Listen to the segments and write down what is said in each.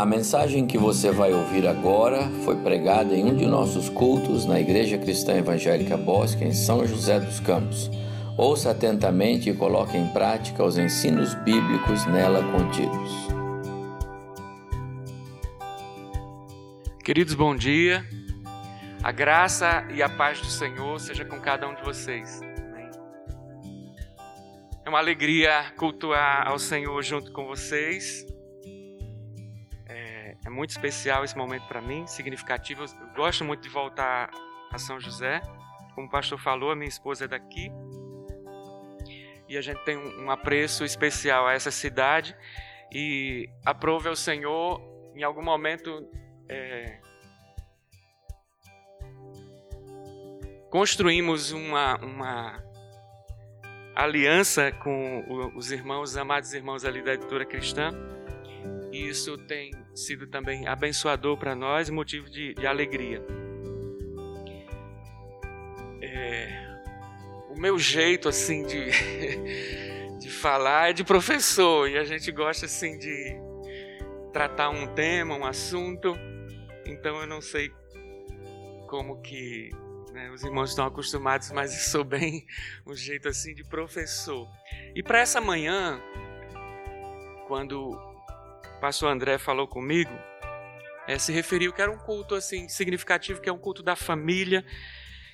A mensagem que você vai ouvir agora foi pregada em um de nossos cultos na Igreja Cristã Evangélica Bosque, em São José dos Campos. Ouça atentamente e coloque em prática os ensinos bíblicos nela contidos. Queridos, bom dia. A graça e a paz do Senhor seja com cada um de vocês. É uma alegria cultuar ao Senhor junto com vocês. É, muito especial esse momento para mim, significativo. Eu gosto muito de voltar a São José. Como o pastor falou, a minha esposa é daqui. E a gente tem um apreço especial a essa cidade. E aprove ao Senhor, em algum momento, é, construímos uma, uma aliança com os irmãos, os amados irmãos ali da editora cristã. E isso tem sido também abençoador para nós, motivo de, de alegria. É, o meu jeito assim de, de falar é de professor e a gente gosta assim de tratar um tema, um assunto. Então eu não sei como que né? Os irmãos estão acostumados, mas eu sou bem um jeito assim de professor. E para essa manhã, quando pastor André falou comigo, é, se referiu que era um culto assim significativo, que é um culto da família.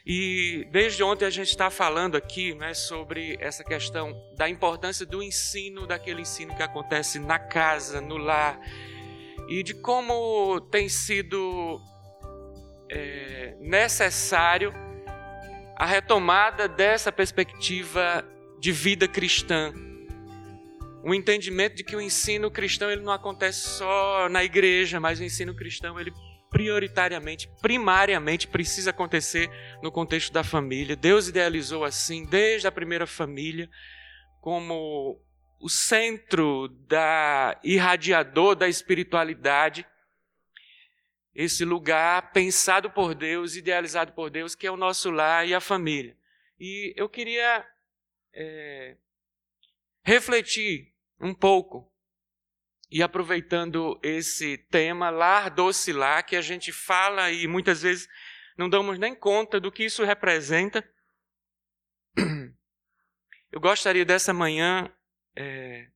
E desde ontem a gente está falando aqui né, sobre essa questão da importância do ensino, daquele ensino que acontece na casa, no lar, e de como tem sido é, necessário a retomada dessa perspectiva de vida cristã. O entendimento de que o ensino cristão ele não acontece só na igreja, mas o ensino cristão ele prioritariamente, primariamente precisa acontecer no contexto da família. Deus idealizou assim desde a primeira família como o centro da irradiador da espiritualidade esse lugar pensado por Deus, idealizado por Deus, que é o nosso lar e a família. E eu queria é, refletir um pouco, e aproveitando esse tema, lar, doce lar, que a gente fala e muitas vezes não damos nem conta do que isso representa. Eu gostaria dessa manhã é,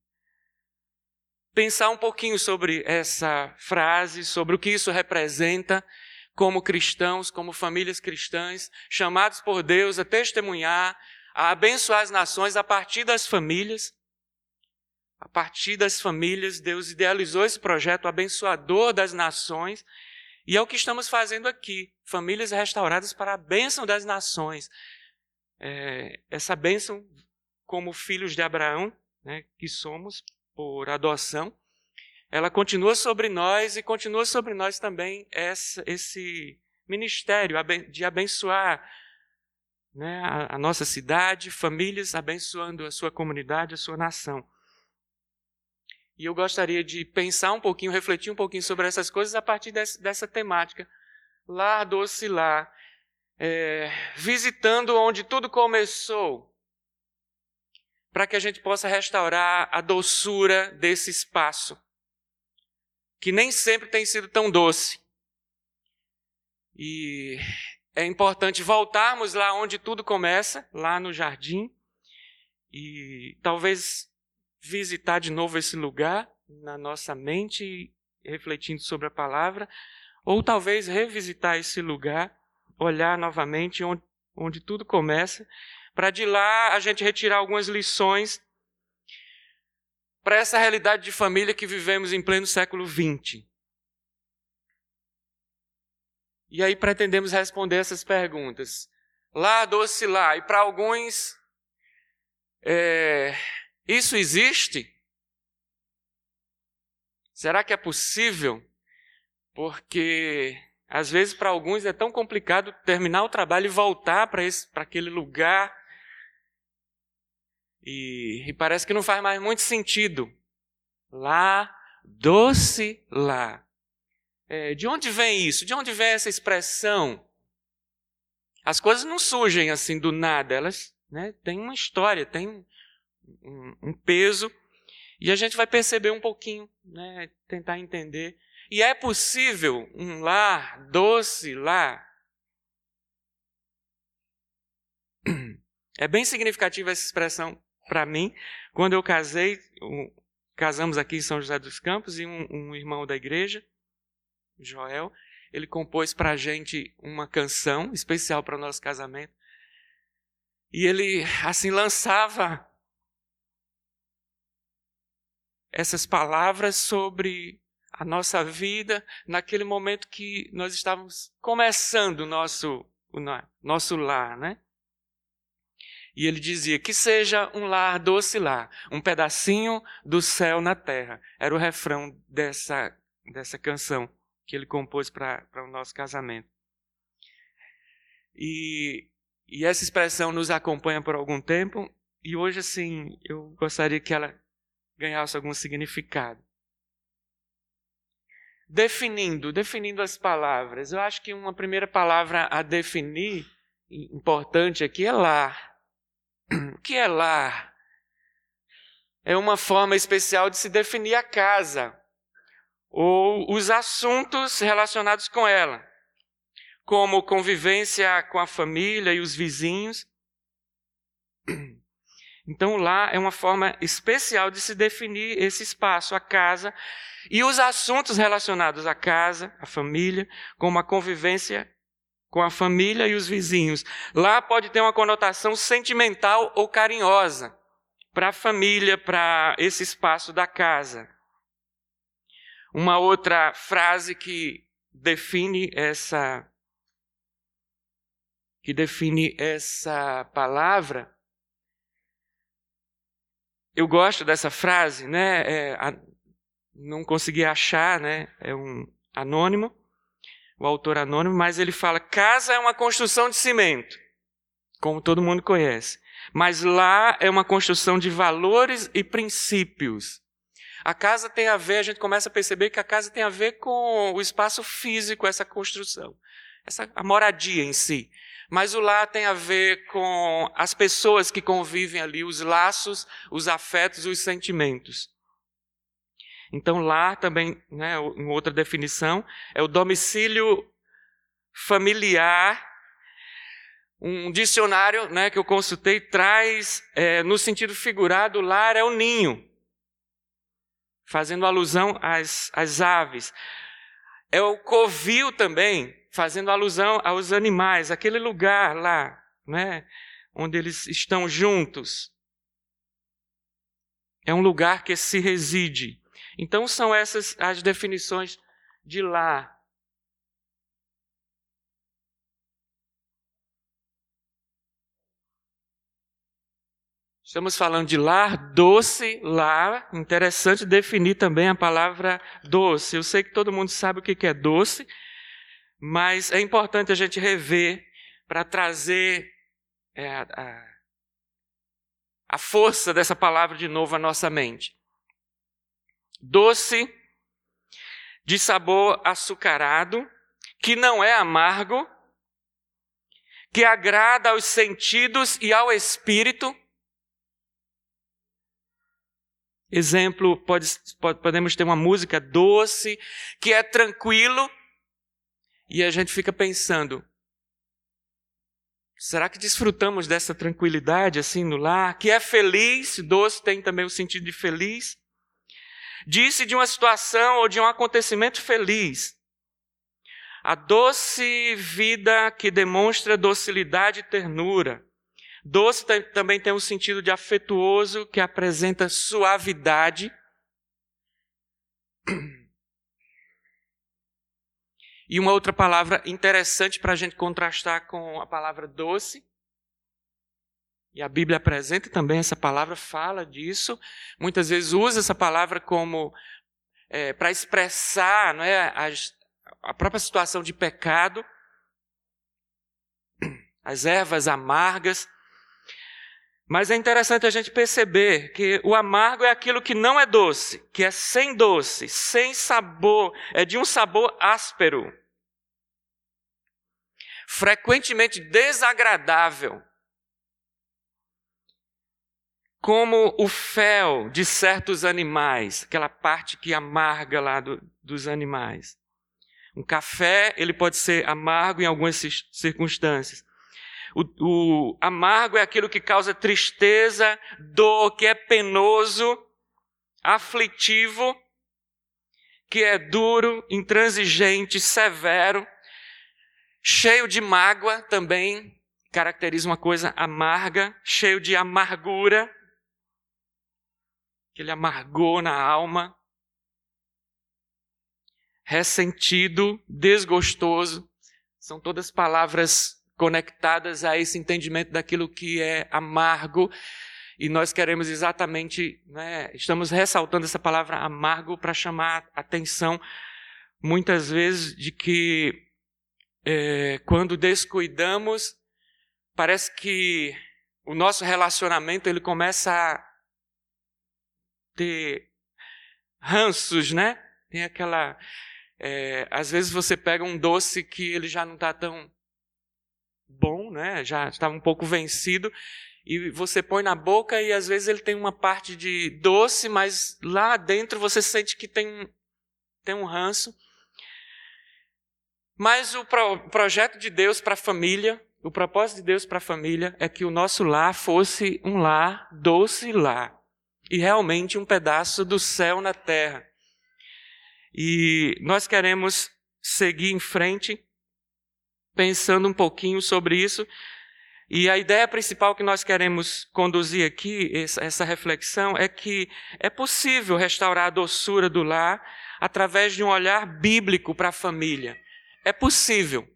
pensar um pouquinho sobre essa frase, sobre o que isso representa como cristãos, como famílias cristãs, chamados por Deus a testemunhar, a abençoar as nações a partir das famílias. A partir das famílias, Deus idealizou esse projeto abençoador das nações, e é o que estamos fazendo aqui. Famílias restauradas para a bênção das nações. É, essa bênção, como filhos de Abraão, né, que somos, por adoção, ela continua sobre nós e continua sobre nós também essa, esse ministério de abençoar né, a, a nossa cidade, famílias, abençoando a sua comunidade, a sua nação. E eu gostaria de pensar um pouquinho, refletir um pouquinho sobre essas coisas a partir desse, dessa temática. Lá, doce lá, é, visitando onde tudo começou, para que a gente possa restaurar a doçura desse espaço, que nem sempre tem sido tão doce. E é importante voltarmos lá onde tudo começa, lá no jardim, e talvez visitar de novo esse lugar na nossa mente, refletindo sobre a palavra, ou talvez revisitar esse lugar, olhar novamente onde, onde tudo começa para de lá a gente retirar algumas lições para essa realidade de família que vivemos em pleno século XX. E aí pretendemos responder essas perguntas. Lá, doce lá. E para alguns, é, isso existe? Será que é possível? Porque às vezes para alguns é tão complicado terminar o trabalho e voltar para aquele lugar e, e parece que não faz mais muito sentido. Lá, doce lá. É, de onde vem isso? De onde vem essa expressão? As coisas não surgem assim do nada, elas né, têm uma história, têm um, um, peso, e a gente vai perceber um pouquinho, né, tentar entender. E é possível um lar doce lar. É bem significativa essa expressão para mim. Quando eu casei, casamos aqui em São José dos Campos e um, um irmão da igreja, Joel, ele compôs para a gente uma canção especial para o nosso casamento. E ele, assim, lançava essas palavras sobre a nossa vida naquele momento que nós estávamos começando o nosso, o nosso lar, né? E ele dizia que seja um lar doce lar, um pedacinho do céu na terra. Era o refrão dessa, dessa canção que ele compôs para o nosso casamento. E, e essa expressão nos acompanha por algum tempo, e hoje, assim, eu gostaria que ela ganhasse algum significado. Definindo, definindo as palavras, eu acho que uma primeira palavra a definir, importante aqui, é lar. O que é lar? É uma forma especial de se definir a casa ou os assuntos relacionados com ela, como convivência com a família e os vizinhos. Então, lá é uma forma especial de se definir esse espaço, a casa, e os assuntos relacionados à casa, à família, como a convivência com a família e os vizinhos. Lá pode ter uma conotação sentimental ou carinhosa para a família, para esse espaço da casa. Uma outra frase que define essa que define essa palavra. Eu gosto dessa frase, né? É, a, não consegui achar, né? É um anônimo, o autor anônimo, mas ele fala: casa é uma construção de cimento, como todo mundo conhece. Mas lá é uma construção de valores e princípios. A casa tem a ver, a gente começa a perceber que a casa tem a ver com o espaço físico, essa construção, essa, a moradia em si. Mas o lar tem a ver com as pessoas que convivem ali, os laços, os afetos, os sentimentos. Então, lar também, né, em outra definição, é o domicílio familiar. Um dicionário né, que eu consultei traz, é, no sentido figurado, lar é o ninho fazendo alusão às, às aves. É o covil também, fazendo alusão aos animais, aquele lugar lá, né, onde eles estão juntos. É um lugar que se reside. Então são essas as definições de lar. Estamos falando de lar, doce, lar. Interessante definir também a palavra doce. Eu sei que todo mundo sabe o que é doce, mas é importante a gente rever para trazer é, a, a força dessa palavra de novo à nossa mente. Doce, de sabor açucarado, que não é amargo, que agrada aos sentidos e ao espírito Exemplo, pode, pode, podemos ter uma música doce, que é tranquilo, e a gente fica pensando: será que desfrutamos dessa tranquilidade assim no lar? Que é feliz, doce tem também o sentido de feliz. Disse de uma situação ou de um acontecimento feliz. A doce vida que demonstra docilidade e ternura. Doce também tem um sentido de afetuoso, que apresenta suavidade. E uma outra palavra interessante para a gente contrastar com a palavra doce. E a Bíblia apresenta também essa palavra, fala disso. Muitas vezes usa essa palavra como é, para expressar não é, as, a própria situação de pecado, as ervas amargas. Mas é interessante a gente perceber que o amargo é aquilo que não é doce, que é sem doce, sem sabor, é de um sabor áspero. Frequentemente desagradável. como o fel de certos animais, aquela parte que amarga lá do, dos animais. Um café, ele pode ser amargo em algumas circunstâncias. O, o amargo é aquilo que causa tristeza, dor, que é penoso, aflitivo, que é duro, intransigente, severo, cheio de mágoa também, caracteriza uma coisa amarga, cheio de amargura, que ele amargou na alma, ressentido, desgostoso, são todas palavras conectadas a esse entendimento daquilo que é amargo. E nós queremos exatamente, né, estamos ressaltando essa palavra amargo para chamar a atenção, muitas vezes, de que é, quando descuidamos, parece que o nosso relacionamento ele começa a ter ranços, né? Tem aquela. É, às vezes você pega um doce que ele já não está tão bom, né? Já está um pouco vencido e você põe na boca e às vezes ele tem uma parte de doce, mas lá dentro você sente que tem tem um ranço. Mas o pro, projeto de Deus para a família, o propósito de Deus para a família é que o nosso lar fosse um lar doce lar e realmente um pedaço do céu na terra. E nós queremos seguir em frente pensando um pouquinho sobre isso. E a ideia principal que nós queremos conduzir aqui, essa reflexão, é que é possível restaurar a doçura do lar através de um olhar bíblico para a família. É possível.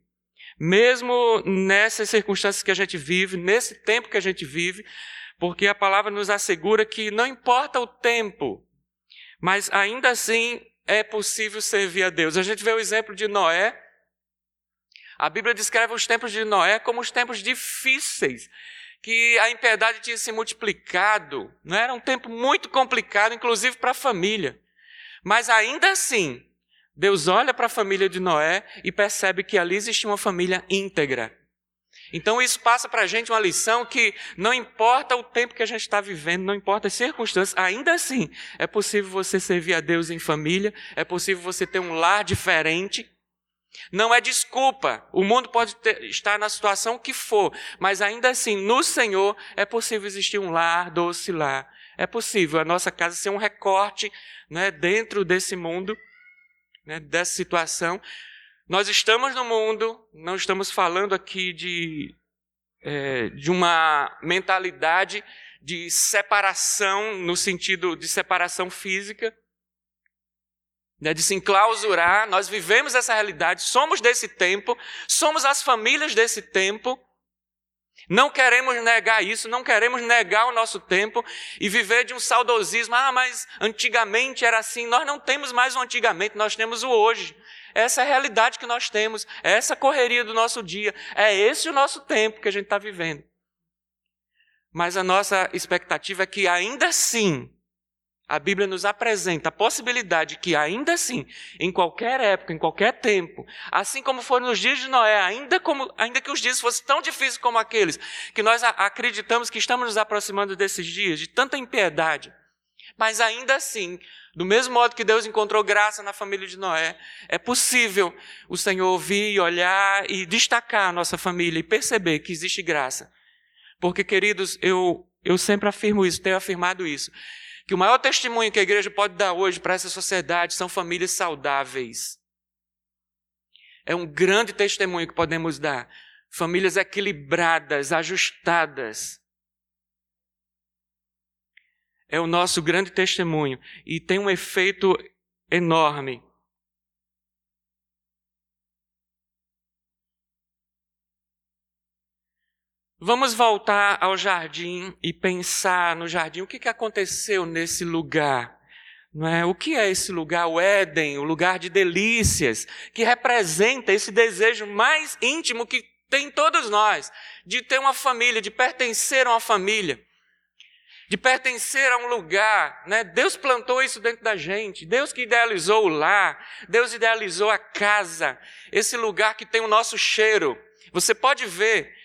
Mesmo nessas circunstâncias que a gente vive, nesse tempo que a gente vive, porque a palavra nos assegura que não importa o tempo, mas ainda assim é possível servir a Deus. A gente vê o exemplo de Noé. A Bíblia descreve os tempos de Noé como os tempos difíceis, que a impiedade tinha se multiplicado. Não era um tempo muito complicado, inclusive para a família. Mas ainda assim, Deus olha para a família de Noé e percebe que ali existia uma família íntegra. Então isso passa para a gente uma lição que não importa o tempo que a gente está vivendo, não importa as circunstâncias, ainda assim é possível você servir a Deus em família, é possível você ter um lar diferente. Não é desculpa, o mundo pode ter, estar na situação que for, mas ainda assim, no Senhor, é possível existir um lar, doce lar. É possível a nossa casa ser um recorte né, dentro desse mundo né, dessa situação. Nós estamos no mundo, não estamos falando aqui de, é, de uma mentalidade de separação, no sentido de separação física, né, de se enclausurar. Nós vivemos essa realidade, somos desse tempo, somos as famílias desse tempo. Não queremos negar isso, não queremos negar o nosso tempo e viver de um saudosismo. Ah, mas antigamente era assim. Nós não temos mais o antigamente, nós temos o hoje. Essa é a realidade que nós temos, é essa correria do nosso dia, é esse o nosso tempo que a gente está vivendo. Mas a nossa expectativa é que ainda assim a Bíblia nos apresenta a possibilidade que, ainda assim, em qualquer época, em qualquer tempo, assim como foram nos dias de Noé, ainda, como, ainda que os dias fossem tão difíceis como aqueles, que nós acreditamos que estamos nos aproximando desses dias, de tanta impiedade, mas ainda assim, do mesmo modo que Deus encontrou graça na família de Noé, é possível o Senhor ouvir, olhar e destacar a nossa família e perceber que existe graça. Porque, queridos, eu, eu sempre afirmo isso, tenho afirmado isso que o maior testemunho que a igreja pode dar hoje para essa sociedade são famílias saudáveis. É um grande testemunho que podemos dar. Famílias equilibradas, ajustadas. É o nosso grande testemunho e tem um efeito enorme Vamos voltar ao jardim e pensar no jardim. O que, que aconteceu nesse lugar? Não é? O que é esse lugar, o Éden, o lugar de delícias, que representa esse desejo mais íntimo que tem todos nós, de ter uma família, de pertencer a uma família, de pertencer a um lugar. Né? Deus plantou isso dentro da gente, Deus que idealizou o lar, Deus idealizou a casa, esse lugar que tem o nosso cheiro. Você pode ver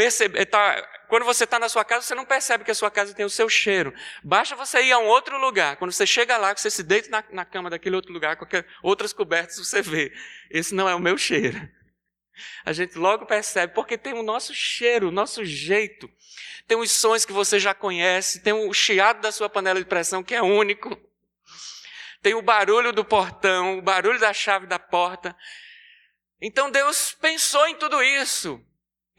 perceber, tá, quando você está na sua casa, você não percebe que a sua casa tem o seu cheiro. Basta você ir a um outro lugar. Quando você chega lá, você se deita na, na cama daquele outro lugar, qualquer outras cobertas, você vê. Esse não é o meu cheiro. A gente logo percebe, porque tem o nosso cheiro, o nosso jeito. Tem os sons que você já conhece, tem o chiado da sua panela de pressão, que é único. Tem o barulho do portão, o barulho da chave da porta. Então Deus pensou em tudo isso.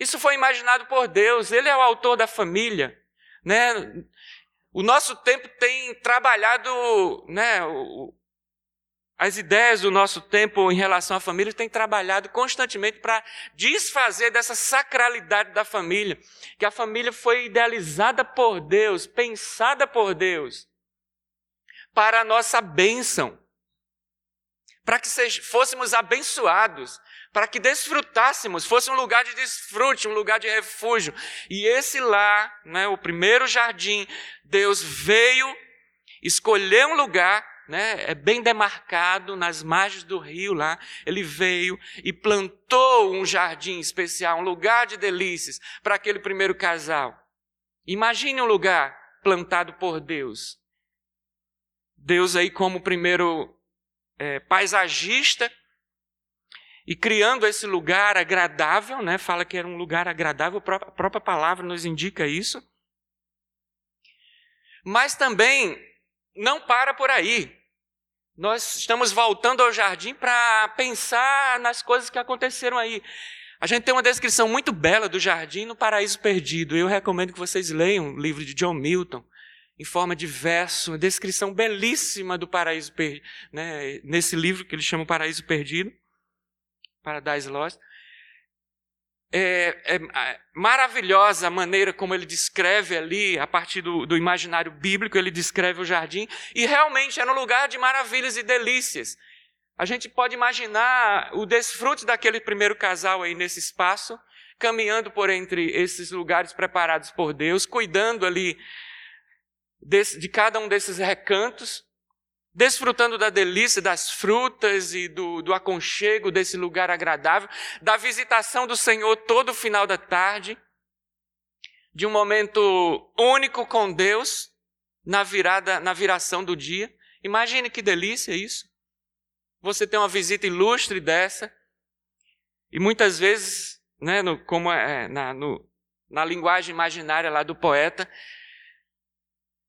Isso foi imaginado por Deus. Ele é o autor da família, né? O nosso tempo tem trabalhado, né? As ideias do nosso tempo em relação à família têm trabalhado constantemente para desfazer dessa sacralidade da família, que a família foi idealizada por Deus, pensada por Deus, para a nossa bênção, para que fôssemos abençoados, para que desfrutássemos, fosse um lugar de desfrute, um lugar de refúgio. E esse lá, né, o primeiro jardim, Deus veio, escolheu um lugar, né, é bem demarcado nas margens do rio lá. Ele veio e plantou um jardim especial, um lugar de delícias para aquele primeiro casal. Imagine um lugar plantado por Deus. Deus aí como primeiro é, paisagista e criando esse lugar agradável, né? Fala que era um lugar agradável, a própria palavra nos indica isso. Mas também não para por aí. Nós estamos voltando ao jardim para pensar nas coisas que aconteceram aí. A gente tem uma descrição muito bela do jardim no Paraíso Perdido. Eu recomendo que vocês leiam o livro de John Milton, em forma de verso, uma descrição belíssima do Paraíso Perdido, né? nesse livro que ele chama Paraíso Perdido. Paradise Lost. É, é, é, maravilhosa a maneira como ele descreve ali, a partir do, do imaginário bíblico, ele descreve o jardim, e realmente era um lugar de maravilhas e delícias. A gente pode imaginar o desfrute daquele primeiro casal aí nesse espaço, caminhando por entre esses lugares preparados por Deus, cuidando ali desse, de cada um desses recantos, desfrutando da delícia das frutas e do, do aconchego desse lugar agradável, da visitação do Senhor todo final da tarde, de um momento único com Deus na virada, na viração do dia. Imagine que delícia isso. Você tem uma visita ilustre dessa, e muitas vezes, né, no, como é, na, no, na linguagem imaginária lá do poeta,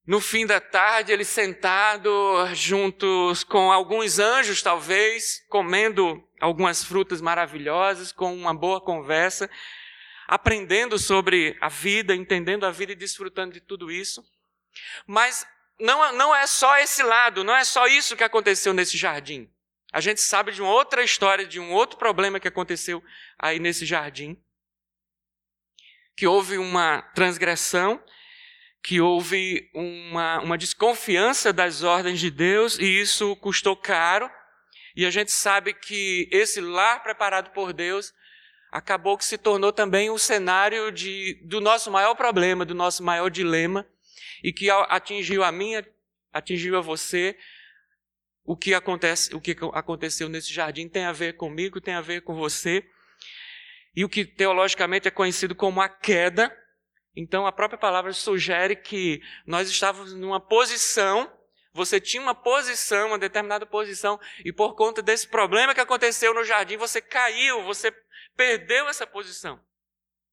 no fim da tarde, ele sentado juntos com alguns anjos, talvez, comendo algumas frutas maravilhosas, com uma boa conversa, aprendendo sobre a vida, entendendo a vida e desfrutando de tudo isso. Mas não, não é só esse lado, não é só isso que aconteceu nesse jardim. A gente sabe de uma outra história, de um outro problema que aconteceu aí nesse jardim. Que houve uma transgressão que houve uma, uma desconfiança das ordens de Deus e isso custou caro. E a gente sabe que esse lar preparado por Deus acabou que se tornou também o cenário de, do nosso maior problema, do nosso maior dilema, e que atingiu a mim, atingiu a você. O que, acontece, o que aconteceu nesse jardim tem a ver comigo, tem a ver com você. E o que teologicamente é conhecido como a queda, então a própria palavra sugere que nós estávamos numa posição, você tinha uma posição, uma determinada posição, e por conta desse problema que aconteceu no jardim, você caiu, você perdeu essa posição.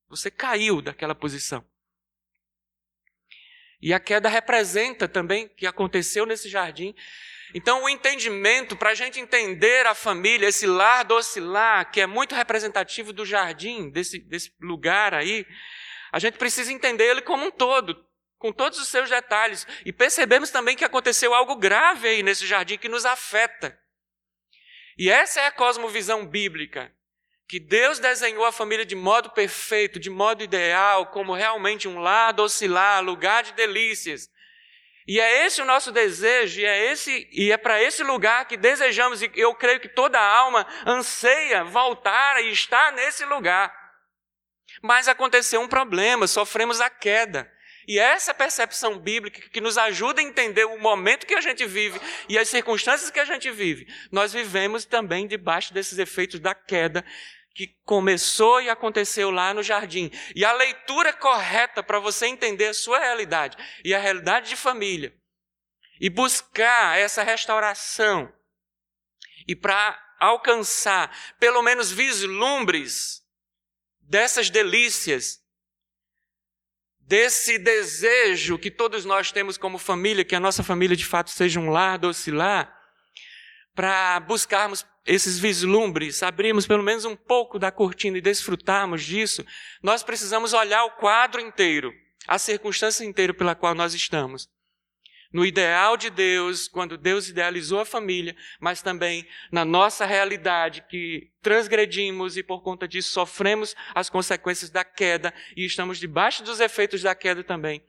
Você caiu daquela posição. E a queda representa também o que aconteceu nesse jardim. Então, o entendimento, para a gente entender a família, esse lar docilar, que é muito representativo do jardim, desse, desse lugar aí, a gente precisa entender ele como um todo, com todos os seus detalhes. E percebemos também que aconteceu algo grave aí nesse jardim que nos afeta. E essa é a cosmovisão bíblica. Que Deus desenhou a família de modo perfeito, de modo ideal, como realmente um lar docilar, lugar de delícias. E é esse o nosso desejo, e é esse e é para esse lugar que desejamos, e eu creio que toda alma anseia voltar e estar nesse lugar. Mas aconteceu um problema, sofremos a queda. E essa percepção bíblica que nos ajuda a entender o momento que a gente vive e as circunstâncias que a gente vive, nós vivemos também debaixo desses efeitos da queda que começou e aconteceu lá no jardim. E a leitura correta para você entender a sua realidade e a realidade de família. E buscar essa restauração. E para alcançar pelo menos vislumbres dessas delícias, desse desejo que todos nós temos como família, que a nossa família de fato seja um lar docilar, para buscarmos esses vislumbres, abrirmos pelo menos um pouco da cortina e desfrutarmos disso, nós precisamos olhar o quadro inteiro, a circunstância inteira pela qual nós estamos. No ideal de Deus, quando Deus idealizou a família, mas também na nossa realidade que transgredimos e por conta disso sofremos as consequências da queda e estamos debaixo dos efeitos da queda também.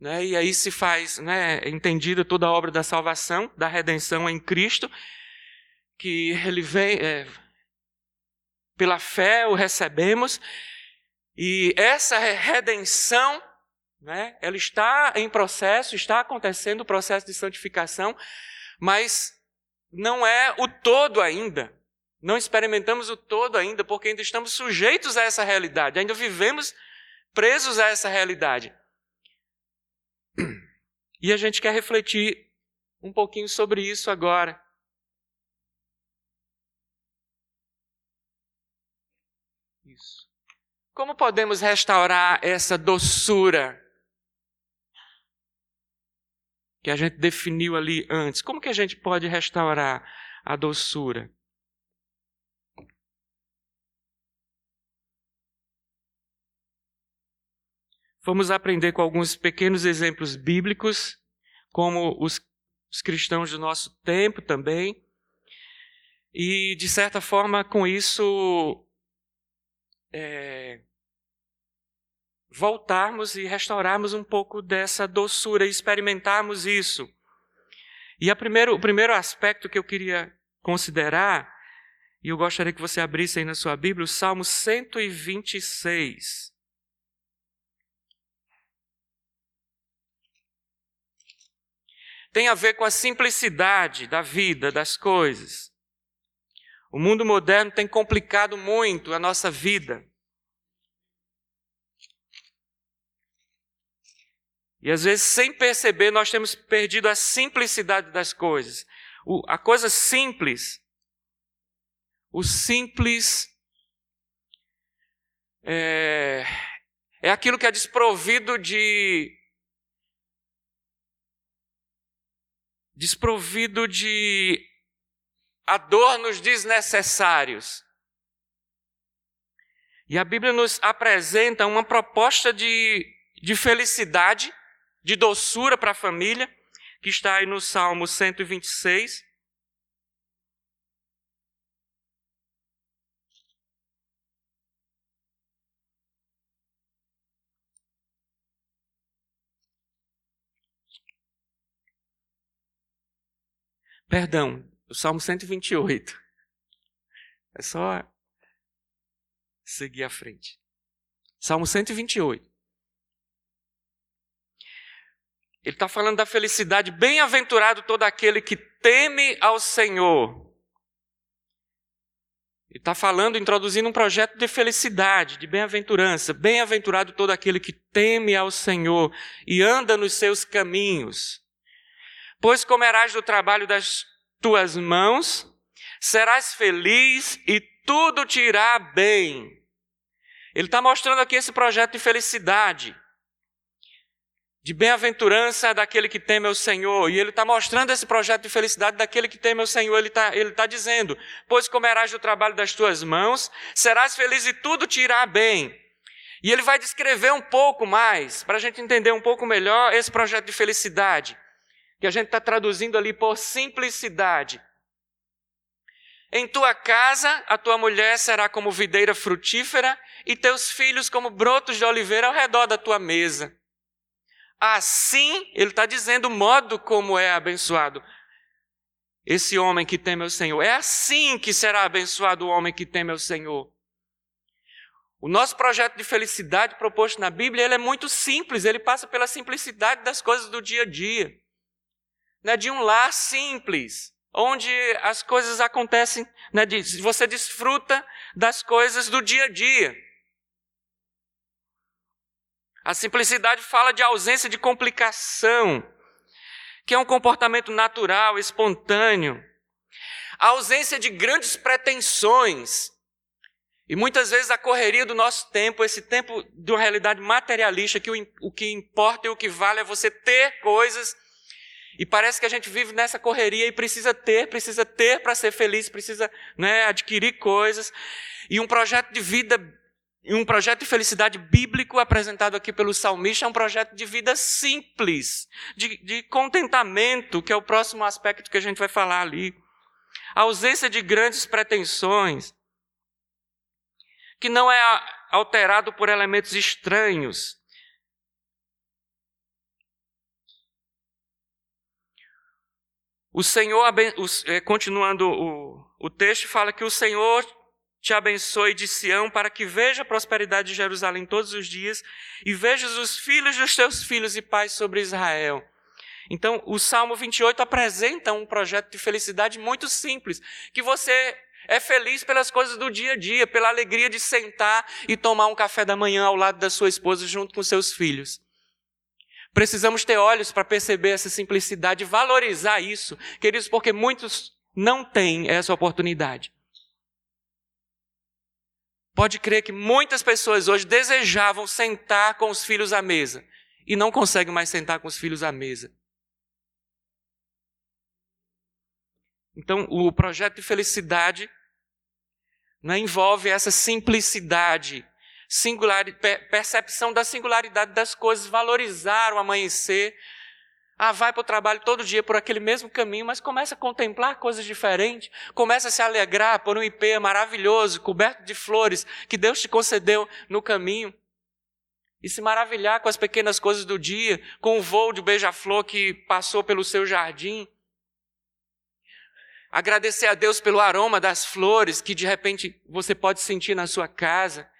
Né? E aí se faz né, entendida toda a obra da salvação, da redenção em Cristo, que ele vem, é, pela fé o recebemos, e essa redenção, né, ela está em processo, está acontecendo o processo de santificação, mas não é o todo ainda. Não experimentamos o todo ainda, porque ainda estamos sujeitos a essa realidade, ainda vivemos presos a essa realidade. E a gente quer refletir um pouquinho sobre isso agora. Isso. Como podemos restaurar essa doçura que a gente definiu ali antes? Como que a gente pode restaurar a doçura? Vamos aprender com alguns pequenos exemplos bíblicos, como os, os cristãos do nosso tempo também. E, de certa forma, com isso, é, voltarmos e restaurarmos um pouco dessa doçura, experimentarmos isso. E primeiro, o primeiro aspecto que eu queria considerar, e eu gostaria que você abrisse aí na sua Bíblia, o Salmo 126. tem a ver com a simplicidade da vida, das coisas. O mundo moderno tem complicado muito a nossa vida. E às vezes, sem perceber, nós temos perdido a simplicidade das coisas. O, a coisa simples, o simples é, é aquilo que é desprovido de desprovido de adornos desnecessários. E a Bíblia nos apresenta uma proposta de, de felicidade, de doçura para a família, que está aí no Salmo 126. Perdão, o Salmo 128. É só seguir à frente. Salmo 128. Ele está falando da felicidade. Bem-aventurado todo aquele que teme ao Senhor. Ele está falando, introduzindo um projeto de felicidade, de bem-aventurança. Bem-aventurado todo aquele que teme ao Senhor e anda nos seus caminhos. Pois comerás do trabalho das tuas mãos, serás feliz e tudo te irá bem. Ele está mostrando aqui esse projeto de felicidade, de bem-aventurança daquele que teme ao Senhor. E ele está mostrando esse projeto de felicidade daquele que teme ao Senhor. Ele está ele tá dizendo: Pois comerás do trabalho das tuas mãos, serás feliz e tudo te irá bem. E ele vai descrever um pouco mais, para a gente entender um pouco melhor esse projeto de felicidade que a gente está traduzindo ali por simplicidade. Em tua casa, a tua mulher será como videira frutífera e teus filhos como brotos de oliveira ao redor da tua mesa. Assim, ele está dizendo o modo como é abençoado esse homem que teme ao Senhor. É assim que será abençoado o homem que teme ao Senhor. O nosso projeto de felicidade proposto na Bíblia ele é muito simples, ele passa pela simplicidade das coisas do dia a dia né, de um lar simples, onde as coisas acontecem, né, você desfruta das coisas do dia a dia. A simplicidade fala de ausência de complicação, que é um comportamento natural, espontâneo. A ausência de grandes pretensões. E muitas vezes a correria do nosso tempo, esse tempo de uma realidade materialista, que o, o que importa e o que vale é você ter coisas e parece que a gente vive nessa correria e precisa ter, precisa ter para ser feliz, precisa né, adquirir coisas. E um projeto de vida, um projeto de felicidade bíblico apresentado aqui pelo salmista é um projeto de vida simples, de, de contentamento, que é o próximo aspecto que a gente vai falar ali. A ausência de grandes pretensões, que não é alterado por elementos estranhos, O Senhor, é, continuando o, o texto, fala que o Senhor te abençoe de Sião para que veja a prosperidade de Jerusalém todos os dias e vejas os filhos dos teus filhos e pais sobre Israel. Então, o Salmo 28 apresenta um projeto de felicidade muito simples, que você é feliz pelas coisas do dia a dia, pela alegria de sentar e tomar um café da manhã ao lado da sua esposa junto com seus filhos. Precisamos ter olhos para perceber essa simplicidade, valorizar isso, queridos, porque muitos não têm essa oportunidade. Pode crer que muitas pessoas hoje desejavam sentar com os filhos à mesa e não conseguem mais sentar com os filhos à mesa. Então, o projeto de felicidade né, envolve essa simplicidade singular, percepção da singularidade das coisas, valorizar o amanhecer. Ah, vai para o trabalho todo dia por aquele mesmo caminho, mas começa a contemplar coisas diferentes, começa a se alegrar por um IP maravilhoso, coberto de flores, que Deus te concedeu no caminho. E se maravilhar com as pequenas coisas do dia, com o voo de beija-flor que passou pelo seu jardim. Agradecer a Deus pelo aroma das flores que de repente você pode sentir na sua casa.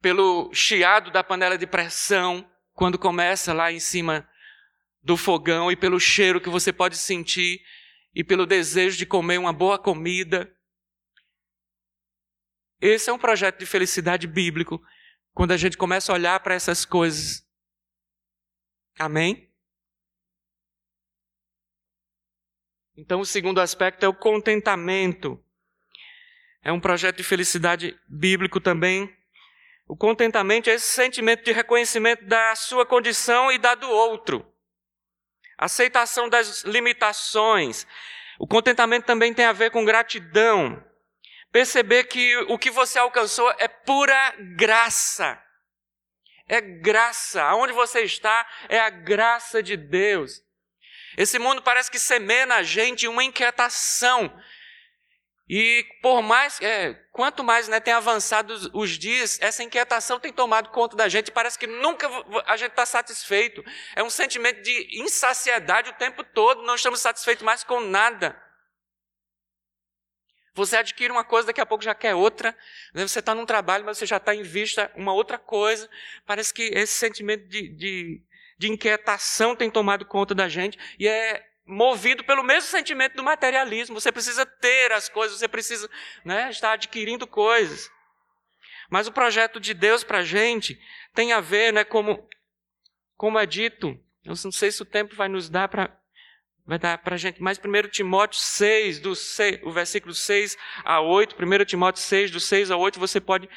pelo chiado da panela de pressão quando começa lá em cima do fogão e pelo cheiro que você pode sentir e pelo desejo de comer uma boa comida. Esse é um projeto de felicidade bíblico quando a gente começa a olhar para essas coisas. Amém? Então, o segundo aspecto é o contentamento. É um projeto de felicidade bíblico também o contentamento é esse sentimento de reconhecimento da sua condição e da do outro. Aceitação das limitações. O contentamento também tem a ver com gratidão. Perceber que o que você alcançou é pura graça. É graça. Aonde você está é a graça de Deus. Esse mundo parece que semeia na gente uma inquietação e por mais, é, quanto mais né, tem avançado os, os, dias, essa inquietação tem tomado conta da gente. Parece que nunca a gente está satisfeito. É um sentimento de insaciedade o tempo todo. Não estamos satisfeitos mais com nada. Você adquire uma coisa, daqui a pouco já quer outra. Né, você está num trabalho, mas você já está em vista uma outra coisa. Parece que esse sentimento de, de, de inquietação tem tomado conta da gente. E é movido pelo mesmo sentimento do materialismo. Você precisa ter as coisas, você precisa né, estar adquirindo coisas. Mas o projeto de Deus para a gente tem a ver, né, como, como é dito, eu não sei se o tempo vai nos dar para vai dar para a gente, mas 1 Timóteo 6, do 6, o versículo 6 a 8, 1 Timóteo 6, do 6 a 8, você pode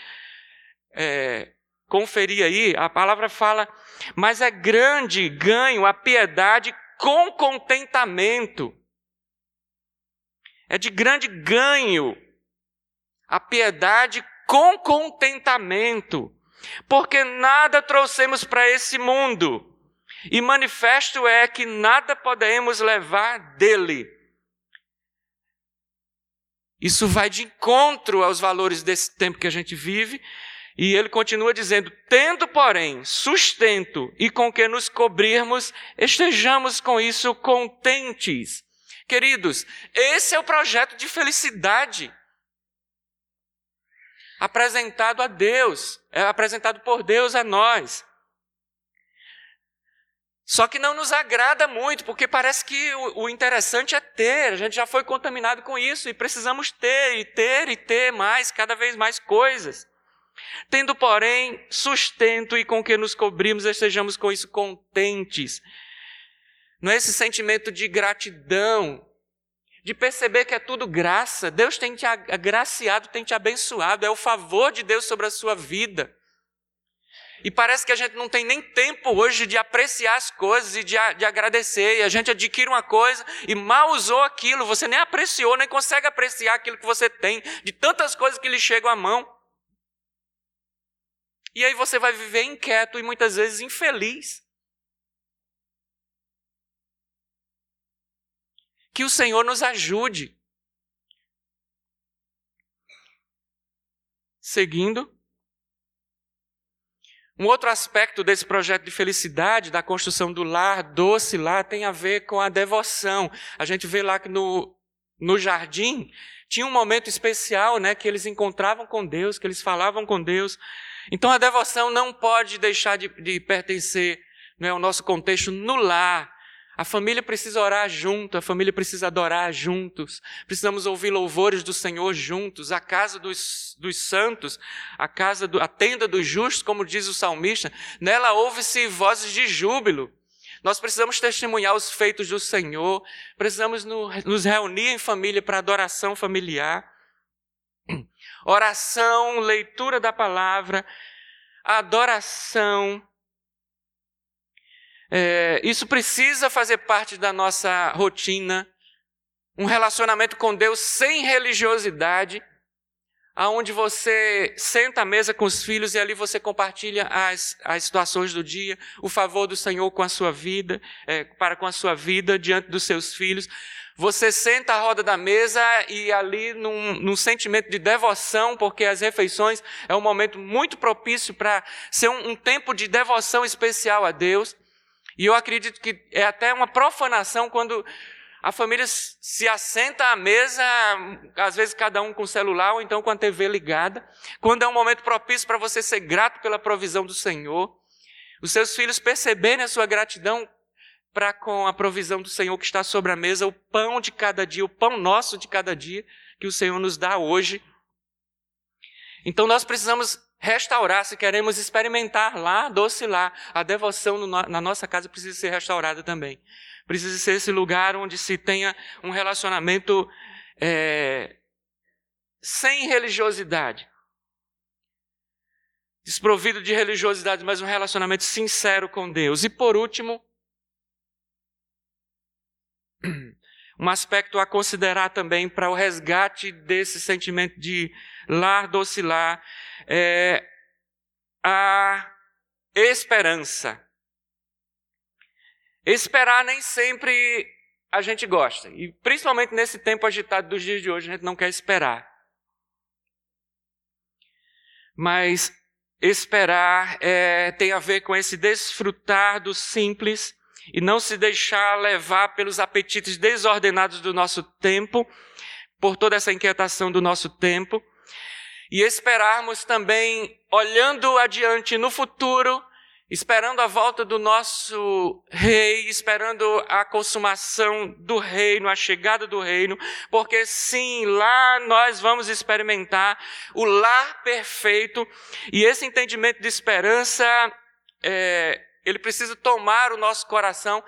é, conferir aí, a palavra fala, mas é grande ganho a piedade com contentamento. É de grande ganho a piedade com contentamento, porque nada trouxemos para esse mundo, e manifesto é que nada podemos levar dele. Isso vai de encontro aos valores desse tempo que a gente vive, e ele continua dizendo: tendo, porém, sustento e com que nos cobrirmos, estejamos com isso contentes. Queridos, esse é o projeto de felicidade apresentado a Deus, é apresentado por Deus a nós. Só que não nos agrada muito, porque parece que o, o, interessante é ter, a gente já foi contaminado com isso e precisamos ter, e ter, e ter mais, cada vez mais coisas. Tendo, porém, sustento e com que nos cobrimos, estejamos com isso contentes. Não é esse sentimento de gratidão, de perceber que é tudo graça. Deus tem te agraciado, tem te abençoado, é o favor de Deus sobre a sua vida. E parece que a gente não tem nem tempo hoje de apreciar as coisas e de, de, agradecer. E a gente adquire uma coisa e mal usou aquilo, você nem apreciou, nem consegue apreciar aquilo que você tem, de tantas coisas que lhe chegam à mão. E aí você vai viver inquieto e muitas vezes infeliz. Que o Senhor nos ajude. Seguindo. Um outro aspecto desse projeto de felicidade, da construção do lar, doce lar, tem a ver com a devoção. A gente vê lá que no, no jardim tinha um momento especial, né, que eles encontravam com Deus, que eles falavam com Deus. Então a devoção não pode deixar de, de pertencer né, ao nosso contexto no lar, a família precisa orar junto, a família precisa adorar juntos, precisamos ouvir louvores do Senhor juntos, a casa dos, dos santos, a casa do, a tenda dos justos, como diz o salmista, nela ouve-se vozes de júbilo. Nós precisamos testemunhar os feitos do Senhor, precisamos no, nos reunir em família para adoração familiar. Oração, leitura da palavra, adoração, é, isso precisa fazer parte da nossa rotina. Um relacionamento com Deus sem religiosidade, aonde você senta à mesa com os filhos e ali você compartilha as, as situações do dia, o favor do Senhor com a sua vida, é, para com a sua vida diante dos seus filhos. Você senta à roda da mesa e ali num, num sentimento de devoção, porque as refeições é um momento muito propício para ser um, um tempo de devoção especial a Deus. E eu acredito que é até uma profanação quando a família se assenta à mesa, às vezes cada um com o celular ou então com a TV ligada, quando é um momento propício para você ser grato pela provisão do Senhor, os seus filhos perceberem a sua gratidão para com a provisão do Senhor que está sobre a mesa, o pão de cada dia, o pão nosso de cada dia que o Senhor nos dá hoje. Então nós precisamos restaurar, se queremos experimentar lá, doce lá, a devoção no, na nossa casa precisa ser restaurada também. Precisa ser esse lugar onde se tenha um relacionamento é, sem religiosidade. Desprovido de religiosidade, mas um relacionamento sincero com Deus. E por último, um aspecto a considerar também para o resgate desse sentimento de lar docilar é a esperança. Esperar nem sempre a gente gosta. E principalmente nesse tempo agitado dos dias de hoje, a gente não quer esperar. Mas esperar é, tem a ver com esse desfrutar do simples e não se deixar levar pelos apetites desordenados do nosso tempo, por toda essa inquietação do nosso tempo e esperarmos também, olhando adiante no futuro, esperando a volta do nosso rei, esperando a consumação do reino, a chegada do reino, porque sim, lá nós vamos experimentar o lar perfeito, e esse entendimento de esperança, é, ele precisa tomar o nosso coração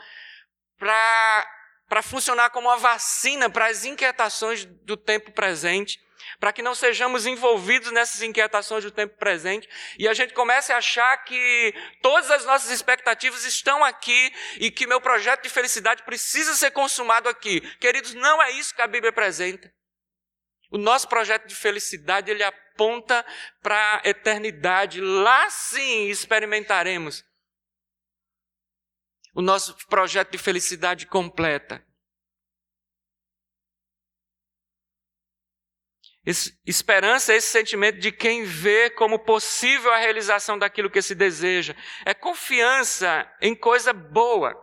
para funcionar como uma vacina para as inquietações do tempo presente para que não sejamos envolvidos nessas inquietações do tempo presente e a gente comece a achar que todas as nossas expectativas estão aqui e que meu projeto de felicidade precisa ser consumado aqui. Queridos, não é isso que a Bíblia apresenta. O nosso projeto de felicidade, ele aponta para a eternidade. Lá sim experimentaremos o nosso projeto de felicidade completa. Esperança é esse sentimento de quem vê como possível a realização daquilo que se deseja. É confiança em coisa boa.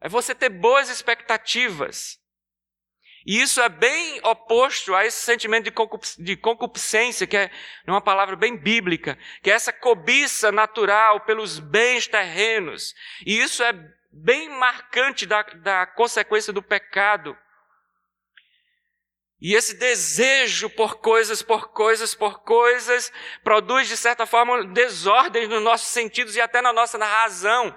É você ter boas expectativas. E isso é bem oposto a esse sentimento de concupiscência, que é uma palavra bem bíblica, que é essa cobiça natural pelos bens terrenos. E isso é bem marcante da, da consequência do pecado. E esse desejo por coisas, por coisas, por coisas, produz, de certa forma, desordem nos nossos sentidos e até na nossa razão.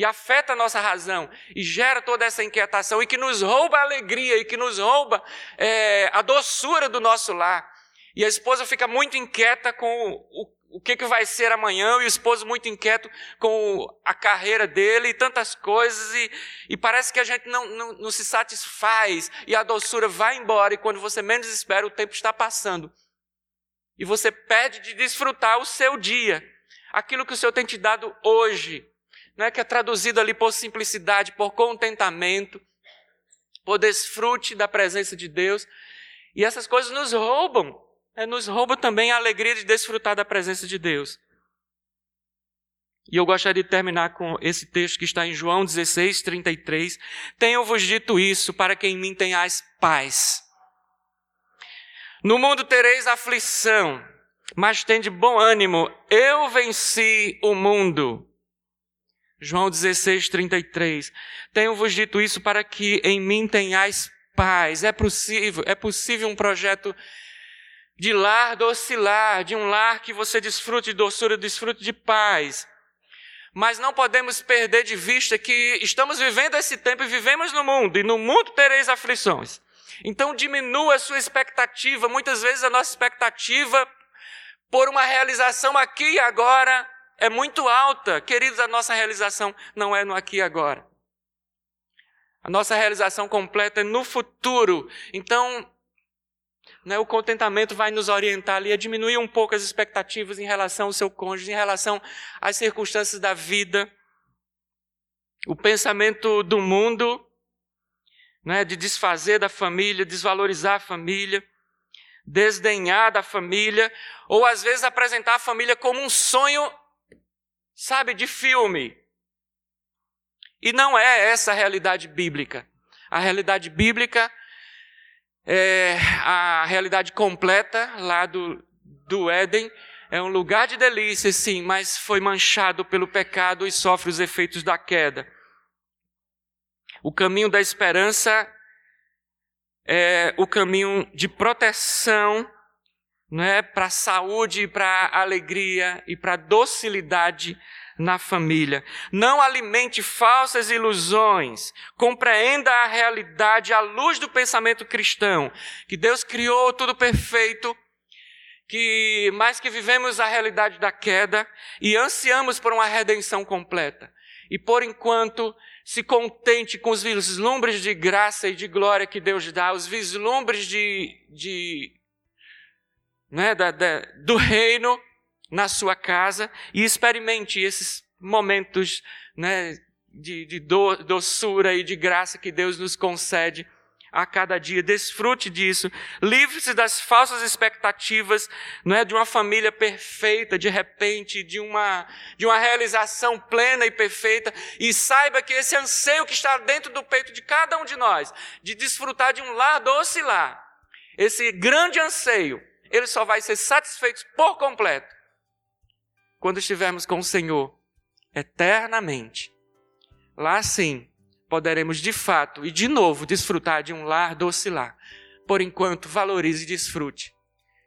E afeta a nossa razão. E gera toda essa inquietação. E que nos rouba a alegria. E que nos rouba é, a doçura do nosso lar. E a esposa fica muito inquieta com o, o que, que vai ser amanhã, e o esposo muito inquieto com a carreira dele e tantas coisas, e, e parece que a gente não, não, não se satisfaz, e a doçura vai embora, e quando você menos espera, o tempo está passando. E você pede de desfrutar o seu dia, aquilo que o Senhor tem te dado hoje, né, que é traduzido ali por simplicidade, por contentamento, por desfrute da presença de Deus, e essas coisas nos roubam é, nos rouba também a alegria de desfrutar da presença de Deus. E eu gostaria de terminar com esse texto que está em João 16, 33. Tenho-vos dito isso para que em mim tenhais paz. No mundo tereis aflição, mas tende bom ânimo, eu venci o mundo. João 16, 33. Tenho-vos dito isso para que em mim tenhais paz. É possível, é possível um projeto de lar docilar, de um lar que você desfrute de doçura, desfrute de paz. Mas não podemos perder de vista que estamos vivendo esse tempo e vivemos no mundo, e no mundo tereis aflições. Então diminua a sua expectativa. Muitas vezes a nossa expectativa por uma realização aqui e agora é muito alta. Queridos, a nossa realização não é no aqui e agora. A nossa realização completa é no futuro. Então, né, o contentamento vai nos orientar ali a diminuir um pouco as expectativas em relação ao seu cônjuge, em relação às circunstâncias da vida. O pensamento do mundo, né, de desfazer da família, desvalorizar a família, desdenhar da família, ou às vezes apresentar a família como um sonho, sabe, de filme. E não é essa a realidade bíblica. A realidade bíblica é, a realidade completa lá do, do Éden. É um lugar de delícia, sim, mas foi manchado pelo pecado e sofre os efeitos da queda. O caminho da esperança é o caminho de proteção né, para a saúde, para a alegria e para a docilidade na família. Não alimente falsas ilusões. Compreenda a realidade à luz do pensamento cristão, que Deus criou tudo perfeito, que mais que vivemos a realidade da queda e ansiamos por uma redenção completa. E por enquanto, se contente com os vislumbres de graça e de glória que Deus dá, os vislumbres de, de né, da, da, do reino na sua casa e experimente esses momentos né, de, de do, doçura e de graça que Deus nos concede a cada dia. Desfrute disso. Livre-se das falsas expectativas, é de uma família perfeita, de repente, de uma de uma realização plena e perfeita, e saiba que esse anseio que está dentro do peito de cada um de nós, de desfrutar de um lar doce lar, esse grande anseio, ele só vai ser satisfeito por completo quando estivermos com o Senhor eternamente. Lá sim poderemos de fato e de novo desfrutar de um lar doce lar. Por enquanto, valorize e desfrute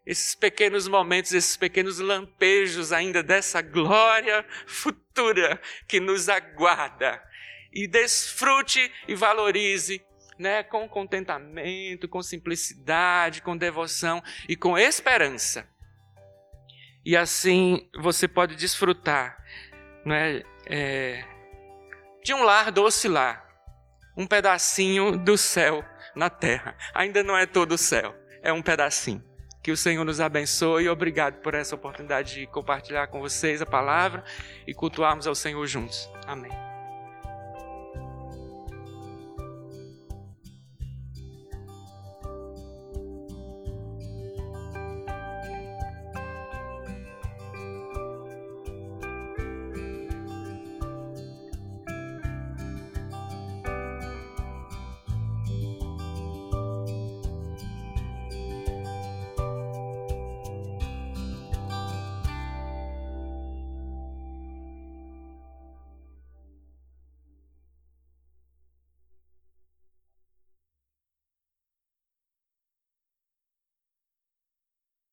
esses pequenos momentos, esses pequenos lampejos ainda dessa glória futura que nos aguarda. E desfrute e valorize né, com contentamento, com simplicidade, com devoção e com esperança e assim você pode desfrutar né, é, de um lar doce lar, um pedacinho do céu na terra. Ainda não é todo o céu, é um pedacinho. Que o Senhor nos abençoe e obrigado por essa oportunidade de compartilhar com vocês a palavra e cultuarmos ao Senhor juntos. Amém.